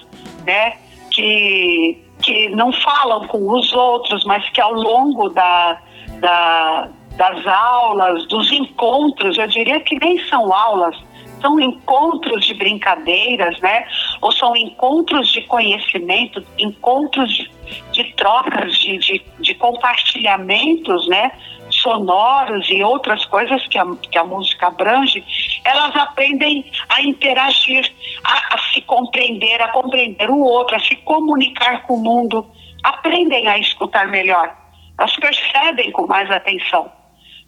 né, que, que não falam com os outros, mas que ao longo da, da, das aulas, dos encontros, eu diria que nem são aulas, são encontros de brincadeiras, né? Ou são encontros de conhecimento, encontros de, de trocas, de, de, de, compartilhamentos, né? Sonoros e outras coisas que a, que a música abrange, elas aprendem a interagir, a, a se compreender, a compreender o outro, a se comunicar com o mundo, aprendem a escutar melhor, elas percebem com mais atenção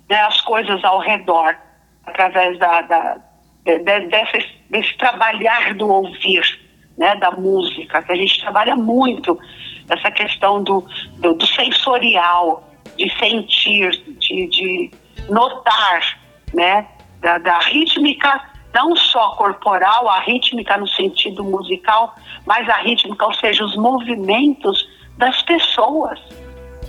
né, as coisas ao redor, através da, da de, desse, desse trabalhar do ouvir, né, da música, que a gente trabalha muito essa questão do, do, do sensorial, de sentir, de, de notar, né, da, da rítmica não só corporal, a rítmica no sentido musical, mas a rítmica, ou seja, os movimentos das pessoas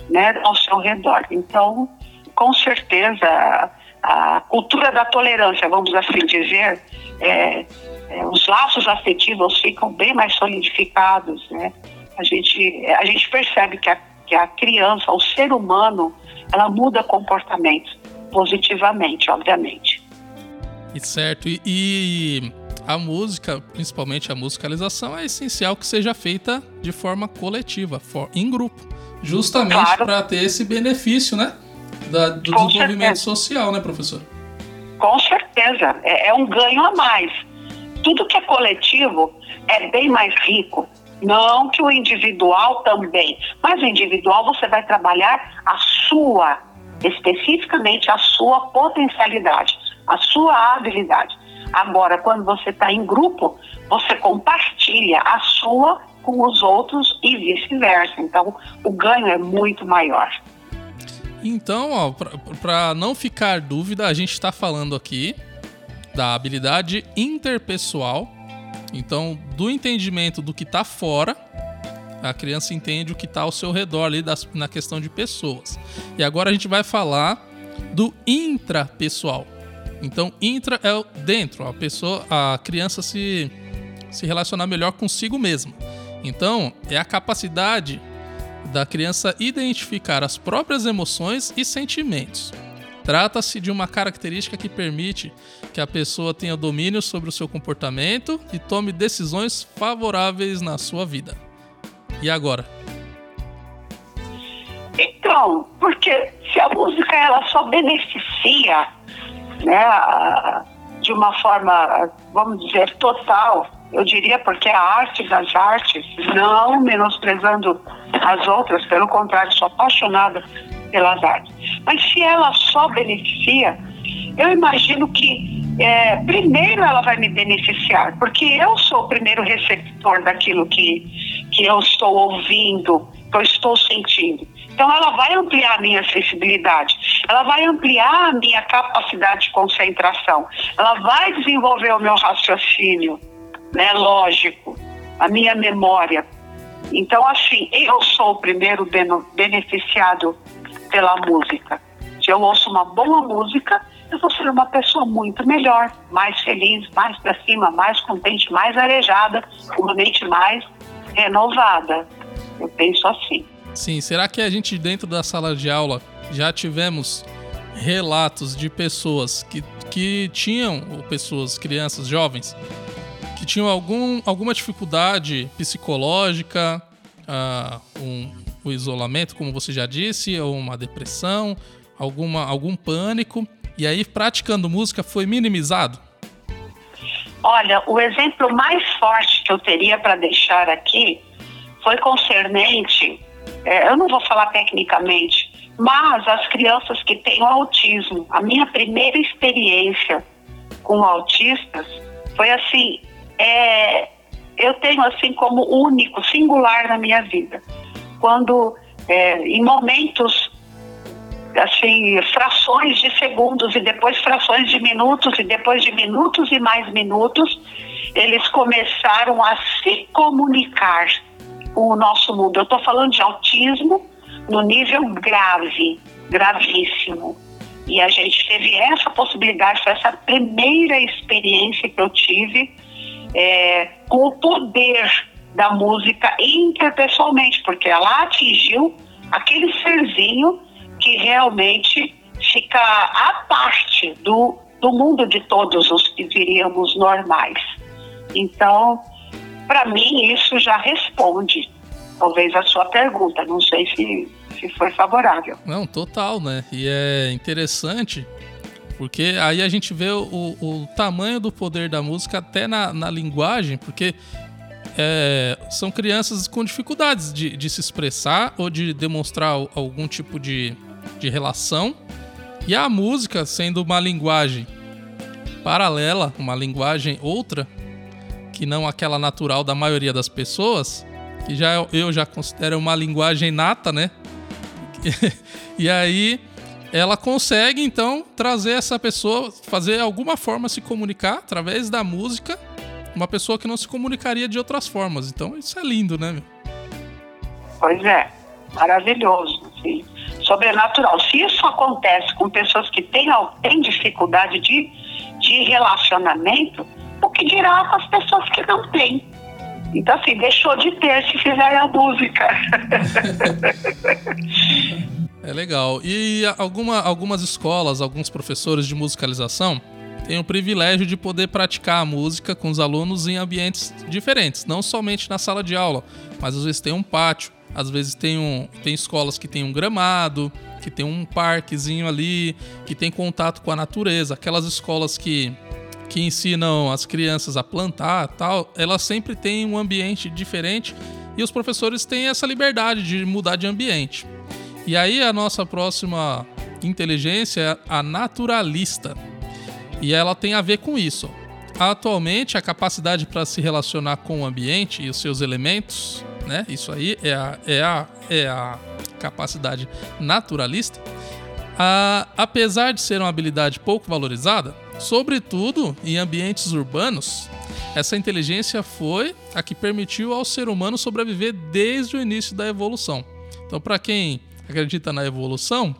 né, ao seu redor. Então, com certeza, a cultura da tolerância, vamos assim dizer, é, é, os laços afetivos ficam bem mais solidificados, né? A gente, a gente percebe que a, que a criança, o ser humano, ela muda comportamento positivamente, obviamente. E certo. E, e, a música, principalmente a musicalização, é essencial que seja feita de forma coletiva, for, em grupo. Justamente claro. para ter esse benefício, né? da, do Com desenvolvimento certeza. social, né, professor? Com certeza. É, é um ganho a mais. Tudo que é coletivo é bem mais rico. Não que o individual também, mas o individual você vai trabalhar a sua, especificamente a sua potencialidade, a sua habilidade. Agora, quando você está em grupo, você compartilha a sua com os outros e vice-versa. Então, o ganho é muito maior. Então, para não ficar dúvida, a gente está falando aqui da habilidade interpessoal. Então, do entendimento do que está fora, a criança entende o que está ao seu redor ali das, na questão de pessoas. E agora a gente vai falar do intrapessoal. Então, intra é o dentro, a pessoa, a criança se se relacionar melhor consigo mesma. Então, é a capacidade da criança identificar as próprias emoções e sentimentos. Trata-se de uma característica que permite que a pessoa tenha domínio sobre o seu comportamento e tome decisões favoráveis na sua vida. E agora? Então, porque se a música ela só beneficia, né, de uma forma, vamos dizer, total, eu diria porque a arte das artes, não menosprezando as outras, pelo contrário, sou apaixonada pelas artes. Mas se ela só beneficia, eu imagino que é, primeiro ela vai me beneficiar, porque eu sou o primeiro receptor daquilo que, que eu estou ouvindo, que eu estou sentindo. Então ela vai ampliar a minha sensibilidade, ela vai ampliar a minha capacidade de concentração, ela vai desenvolver o meu raciocínio né, lógico, a minha memória. Então, assim, eu sou o primeiro beneficiado pela música. Se eu ouço uma boa música, eu vou ser uma pessoa muito melhor, mais feliz, mais para cima, mais contente, mais arejada, uma mente mais renovada. Eu penso assim. Sim, será que a gente dentro da sala de aula já tivemos relatos de pessoas que, que tinham, ou pessoas, crianças, jovens, que tinham algum, alguma dificuldade psicológica, uh, um, o isolamento, como você já disse, ou uma depressão, alguma, algum pânico, e aí praticando música foi minimizado? Olha, o exemplo mais forte que eu teria para deixar aqui foi concernente, é, eu não vou falar tecnicamente, mas as crianças que têm autismo. A minha primeira experiência com autistas foi assim é, eu tenho assim como único, singular na minha vida. Quando, é, em momentos assim, frações de segundos e depois frações de minutos e depois de minutos e mais minutos, eles começaram a se comunicar com o nosso mundo. Eu estou falando de autismo no nível grave, gravíssimo. E a gente teve essa possibilidade, foi essa primeira experiência que eu tive é, com o poder da música interpessoalmente, porque ela atingiu aquele serzinho que realmente fica à parte do, do mundo de todos os que diríamos normais. Então, para mim, isso já responde, talvez, a sua pergunta. Não sei se, se foi favorável. Não, total, né? E é interessante porque aí a gente vê o, o tamanho do poder da música até na, na linguagem, porque é, são crianças com dificuldades de, de, se expressar ou de demonstrar algum tipo de, de relação. E a música, sendo uma linguagem paralela, uma linguagem outra, que não aquela natural da maioria das pessoas, que já eu já considero uma linguagem nata, né? e aí ela consegue então trazer essa pessoa, fazer alguma forma se comunicar através da música, uma pessoa que não se comunicaria de outras formas. Então isso é lindo, né? Meu? Pois é, maravilhoso, sim. sobrenatural. Se isso acontece com pessoas que têm, têm dificuldade de, de relacionamento, o que dirá com as pessoas que não têm? Então, assim, deixou de ter se fizer a música. É legal. E alguma, algumas escolas, alguns professores de musicalização têm o privilégio de poder praticar a música com os alunos em ambientes diferentes, não somente na sala de aula, mas às vezes tem um pátio, às vezes tem, um, tem escolas que tem um gramado, que tem um parquezinho ali, que tem contato com a natureza. Aquelas escolas que, que ensinam as crianças a plantar tal, elas sempre têm um ambiente diferente e os professores têm essa liberdade de mudar de ambiente. E aí a nossa próxima inteligência é a naturalista. E ela tem a ver com isso. Atualmente, a capacidade para se relacionar com o ambiente e os seus elementos, né? Isso aí é a, é a, é a capacidade naturalista. A, apesar de ser uma habilidade pouco valorizada, sobretudo em ambientes urbanos, essa inteligência foi a que permitiu ao ser humano sobreviver desde o início da evolução. Então, para quem acredita na evolução,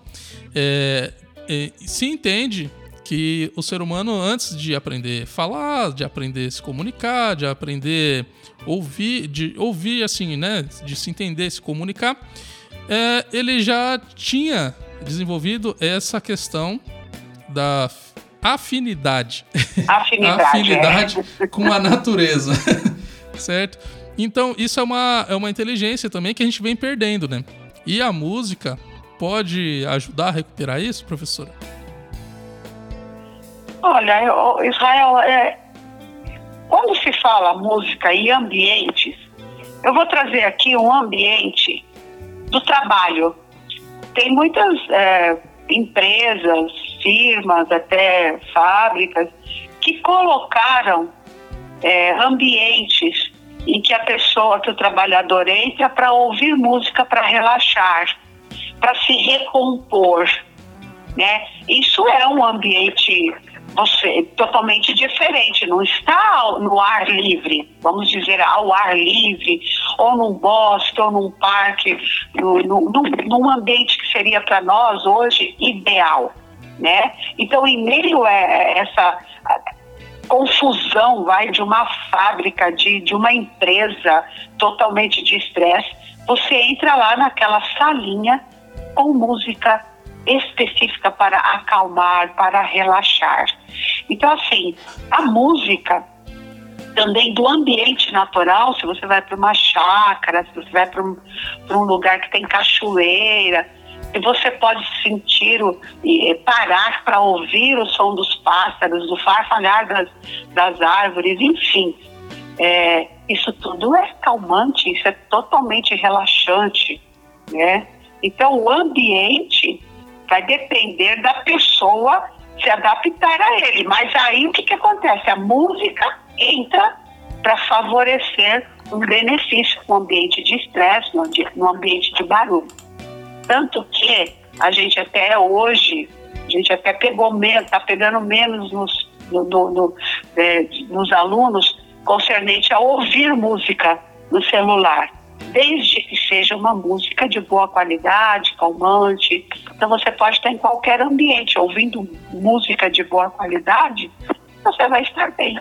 é, é, se entende que o ser humano, antes de aprender a falar, de aprender a se comunicar, de aprender a ouvir, de ouvir assim, né, de se entender, se comunicar, é, ele já tinha desenvolvido essa questão da afinidade, afinidade, afinidade é. com a natureza, certo? Então isso é uma, é uma inteligência também que a gente vem perdendo, né? E a música pode ajudar a recuperar isso, professora? Olha, eu, Israel, é, quando se fala música e ambientes, eu vou trazer aqui um ambiente do trabalho. Tem muitas é, empresas, firmas, até fábricas, que colocaram é, ambientes em que a pessoa, que o trabalhador entra para ouvir música para relaxar, para se recompor, né? Isso é um ambiente você, totalmente diferente, não está no ar livre, vamos dizer, ao ar livre, ou num bosque, ou num parque, no, no, num ambiente que seria para nós hoje ideal, né? Então, em meio a essa confusão vai de uma fábrica, de, de uma empresa totalmente de estresse, você entra lá naquela salinha com música específica para acalmar, para relaxar. Então, assim, a música também do ambiente natural, se você vai para uma chácara, se você vai para um, um lugar que tem cachoeira, e você pode sentir o, e parar para ouvir o som dos pássaros, o farfalhar das, das árvores, enfim. É, isso tudo é calmante, isso é totalmente relaxante, né? Então o ambiente vai depender da pessoa se adaptar a ele. Mas aí o que, que acontece? A música entra para favorecer um benefício no ambiente de estresse, no ambiente de barulho. Tanto que a gente até hoje, a gente até pegou menos, está pegando menos nos, no, no, no, é, nos alunos concernente a ouvir música no celular, desde que seja uma música de boa qualidade, calmante. Então você pode estar em qualquer ambiente ouvindo música de boa qualidade, você vai estar bem.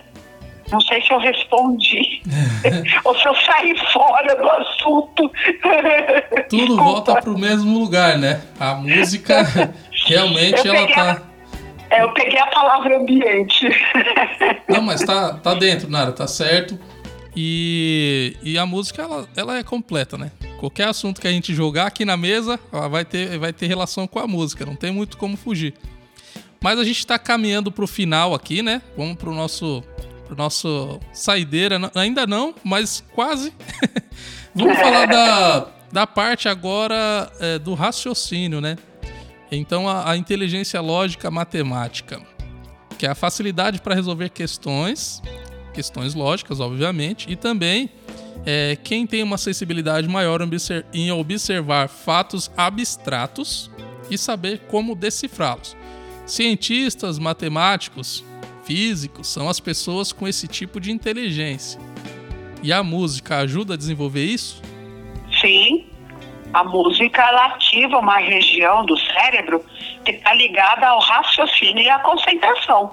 Não sei se eu respondi ou se eu saí fora do assunto. Tudo Desculpa. volta para o mesmo lugar, né? A música realmente ela tá. É, eu peguei a palavra ambiente. Não, mas tá, tá dentro, Nara, tá certo. E, e a música, ela, ela é completa, né? Qualquer assunto que a gente jogar aqui na mesa, ela vai ter, vai ter relação com a música, não tem muito como fugir. Mas a gente está caminhando para o final aqui, né? Vamos para o nosso, pro nosso saideira. Ainda não, mas quase. Vamos falar da, da parte agora é, do raciocínio, né? Então, a, a inteligência lógica matemática, que é a facilidade para resolver questões, questões lógicas, obviamente, e também é, quem tem uma sensibilidade maior em observar fatos abstratos e saber como decifrá-los. Cientistas, matemáticos, físicos são as pessoas com esse tipo de inteligência. E a música ajuda a desenvolver isso? Sim, a música ativa uma região do cérebro que está ligada ao raciocínio e à concentração.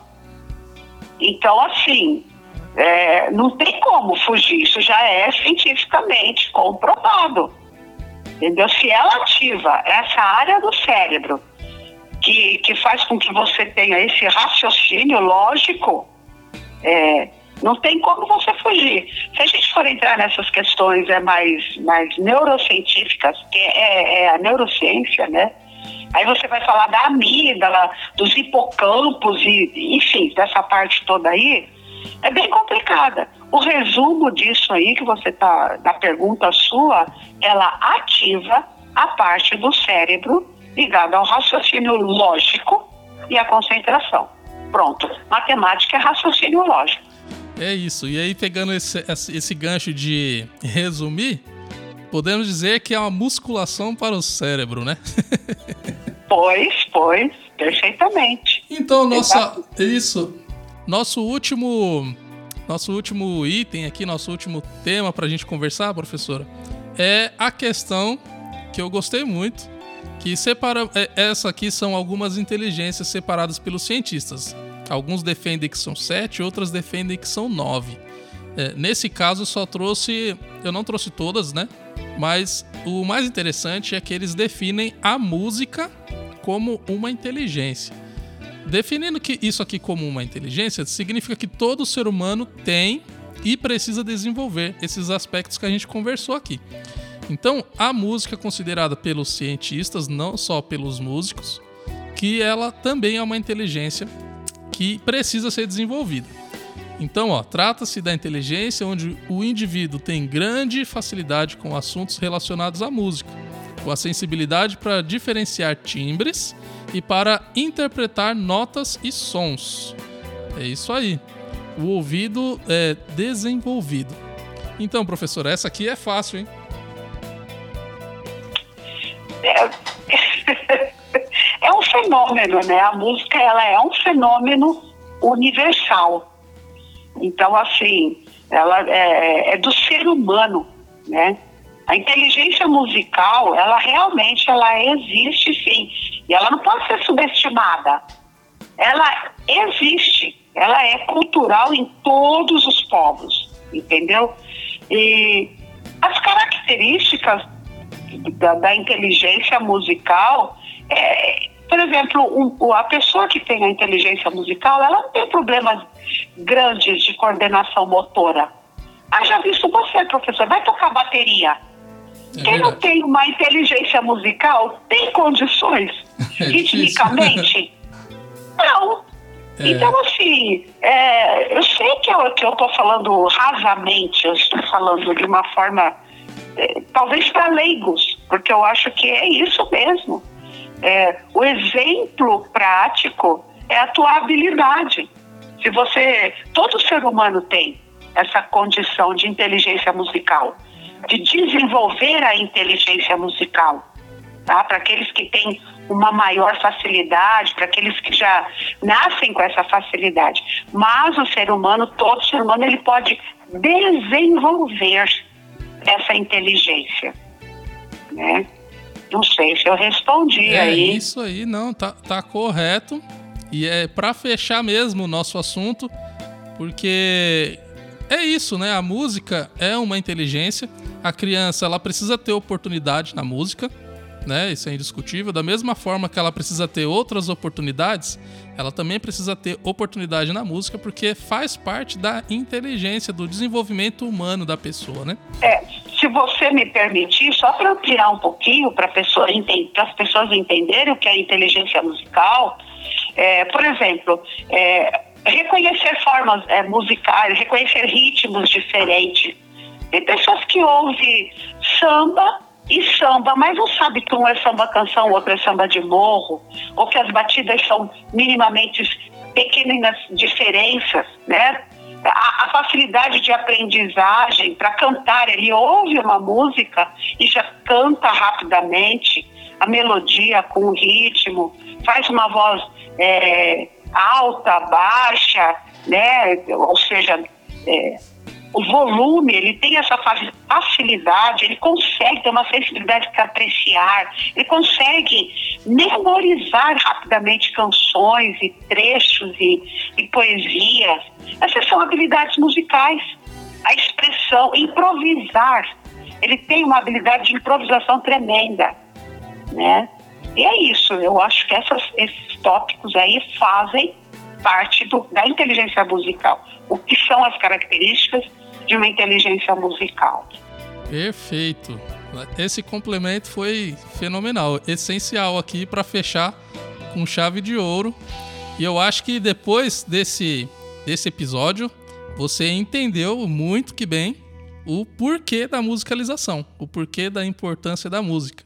Então, assim, é, não tem como fugir, isso já é cientificamente comprovado. Entendeu? Se ela ativa essa área do cérebro que, que faz com que você tenha esse raciocínio lógico, é, não tem como você fugir. Se a gente for entrar nessas questões é mais, mais neurocientíficas, que é, é a neurociência, né? Aí você vai falar da amígdala, dos hipocampos e, enfim, dessa parte toda aí, é bem complicada. O resumo disso aí que você tá, da pergunta sua, ela ativa a parte do cérebro ligada ao raciocínio lógico e à concentração. Pronto. Matemática é raciocínio lógico. É isso. E aí, pegando esse, esse gancho de resumir, podemos dizer que é uma musculação para o cérebro, né? pois, pois, perfeitamente. Então, nossa, isso. Nosso último, nosso último item aqui, nosso último tema para a gente conversar, professora, é a questão que eu gostei muito, que separa, é, essa aqui são algumas inteligências separadas pelos cientistas. Alguns defendem que são sete, outras defendem que são nove. É, nesse caso, só trouxe. Eu não trouxe todas, né? Mas o mais interessante é que eles definem a música como uma inteligência. Definindo que isso aqui como uma inteligência, significa que todo ser humano tem e precisa desenvolver esses aspectos que a gente conversou aqui. Então, a música é considerada pelos cientistas, não só pelos músicos, que ela também é uma inteligência que precisa ser desenvolvida. Então, ó, trata-se da inteligência onde o indivíduo tem grande facilidade com assuntos relacionados à música, com a sensibilidade para diferenciar timbres e para interpretar notas e sons. É isso aí. O ouvido é desenvolvido. Então, professor, essa aqui é fácil, hein? É, é um fenômeno, né? A música ela é um fenômeno universal. Então, assim, ela é, é do ser humano, né? A inteligência musical, ela realmente ela existe sim. E ela não pode ser subestimada. Ela existe. Ela é cultural em todos os povos, entendeu? E as características da, da inteligência musical, é, por exemplo, um, a pessoa que tem a inteligência musical, ela não tem problemas grandes de coordenação motora. Ah, já visto você, professor, vai tocar bateria. É Quem não tem uma inteligência musical tem condições, é ritmicamente? Não. É. Então, assim, é, eu sei que eu estou falando rasamente, eu estou falando de uma forma, talvez para leigos, porque eu acho que é isso mesmo. É, o exemplo prático é a tua habilidade. Se você, todo ser humano tem essa condição de inteligência musical, de desenvolver a inteligência musical. tá? Para aqueles que têm uma maior facilidade, para aqueles que já nascem com essa facilidade. Mas o ser humano, todo ser humano, ele pode desenvolver essa inteligência, né? Não sei se eu respondi é aí. É isso aí, não, tá, tá correto. E é para fechar mesmo o nosso assunto, porque é isso, né? A música é uma inteligência. A criança, ela precisa ter oportunidade na música né? Isso é indiscutível. Da mesma forma que ela precisa ter outras oportunidades, ela também precisa ter oportunidade na música, porque faz parte da inteligência, do desenvolvimento humano da pessoa, né? É, se você me permitir, só para ampliar um pouquinho, para pessoa, as pessoas entenderem o que é inteligência musical, é, por exemplo, é, reconhecer formas é, musicais, reconhecer ritmos diferentes. Tem pessoas que ouvem samba e samba, mas não sabe que um é samba canção, outro é samba de morro, ou que as batidas são minimamente pequenas diferenças, né? A, a facilidade de aprendizagem para cantar, ele ouve uma música e já canta rapidamente a melodia com o ritmo, faz uma voz é, alta, baixa, né? Ou seja, é, o volume, ele tem essa facilidade, ele consegue ter uma sensibilidade para apreciar, ele consegue memorizar rapidamente canções e trechos e, e poesias. Essas são habilidades musicais. A expressão, improvisar. Ele tem uma habilidade de improvisação tremenda, né? E é isso, eu acho que essas, esses tópicos aí fazem parte do, da inteligência musical. O que são as características de uma inteligência musical. Perfeito. Esse complemento foi fenomenal, essencial aqui para fechar com chave de ouro. E eu acho que depois desse, desse episódio, você entendeu muito que bem o porquê da musicalização, o porquê da importância da música.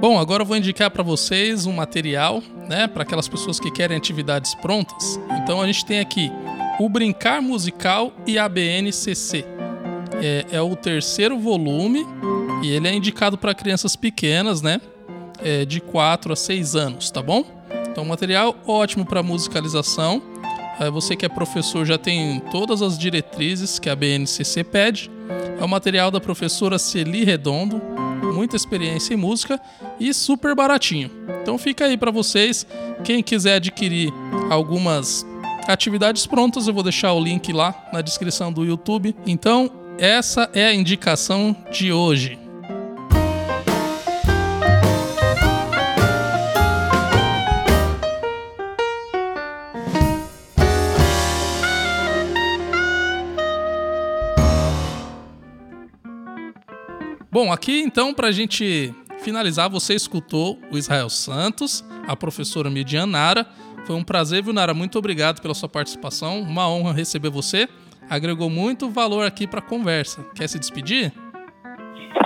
Bom, agora eu vou indicar para vocês um material, né, para aquelas pessoas que querem atividades prontas. Então a gente tem aqui o Brincar Musical e a. É, é o terceiro volume e ele é indicado para crianças pequenas, né, é, de 4 a 6 anos, tá bom? Então, material ótimo para musicalização. Você que é professor já tem todas as diretrizes que a BNCC pede. É o material da professora Celi Redondo, muita experiência em música e super baratinho. Então fica aí para vocês, quem quiser adquirir algumas atividades prontas, eu vou deixar o link lá na descrição do YouTube. Então, essa é a indicação de hoje. Bom, aqui então, para a gente finalizar, você escutou o Israel Santos, a professora Midian Nara. Foi um prazer, viu, Nara? Muito obrigado pela sua participação. Uma honra receber você. Agregou muito valor aqui para a conversa. Quer se despedir?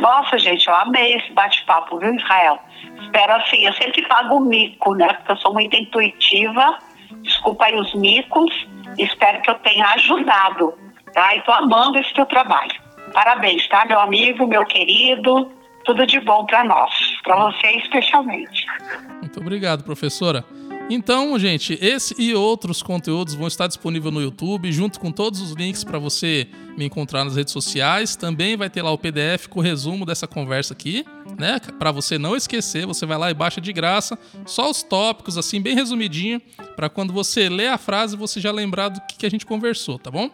Nossa, gente, eu amei esse bate-papo, viu, Israel? Espero assim, eu sempre pago o mico, né? Porque eu sou muito intuitiva. Desculpa aí os micos. Espero que eu tenha ajudado, tá? E tô amando esse teu trabalho. Parabéns, tá, meu amigo, meu querido. Tudo de bom para nós, para você especialmente. Muito obrigado, professora. Então, gente, esse e outros conteúdos vão estar disponíveis no YouTube, junto com todos os links para você me encontrar nas redes sociais. Também vai ter lá o PDF com o resumo dessa conversa aqui, né? Para você não esquecer, você vai lá e baixa de graça, só os tópicos assim bem resumidinho, para quando você ler a frase você já lembrar do que a gente conversou, tá bom?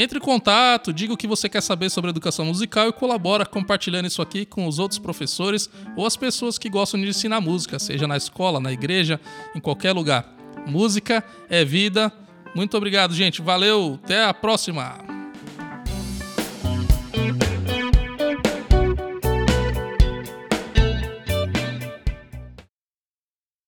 Entre em contato, diga o que você quer saber sobre educação musical e colabora compartilhando isso aqui com os outros professores ou as pessoas que gostam de ensinar música, seja na escola, na igreja, em qualquer lugar. Música é vida. Muito obrigado, gente. Valeu. Até a próxima.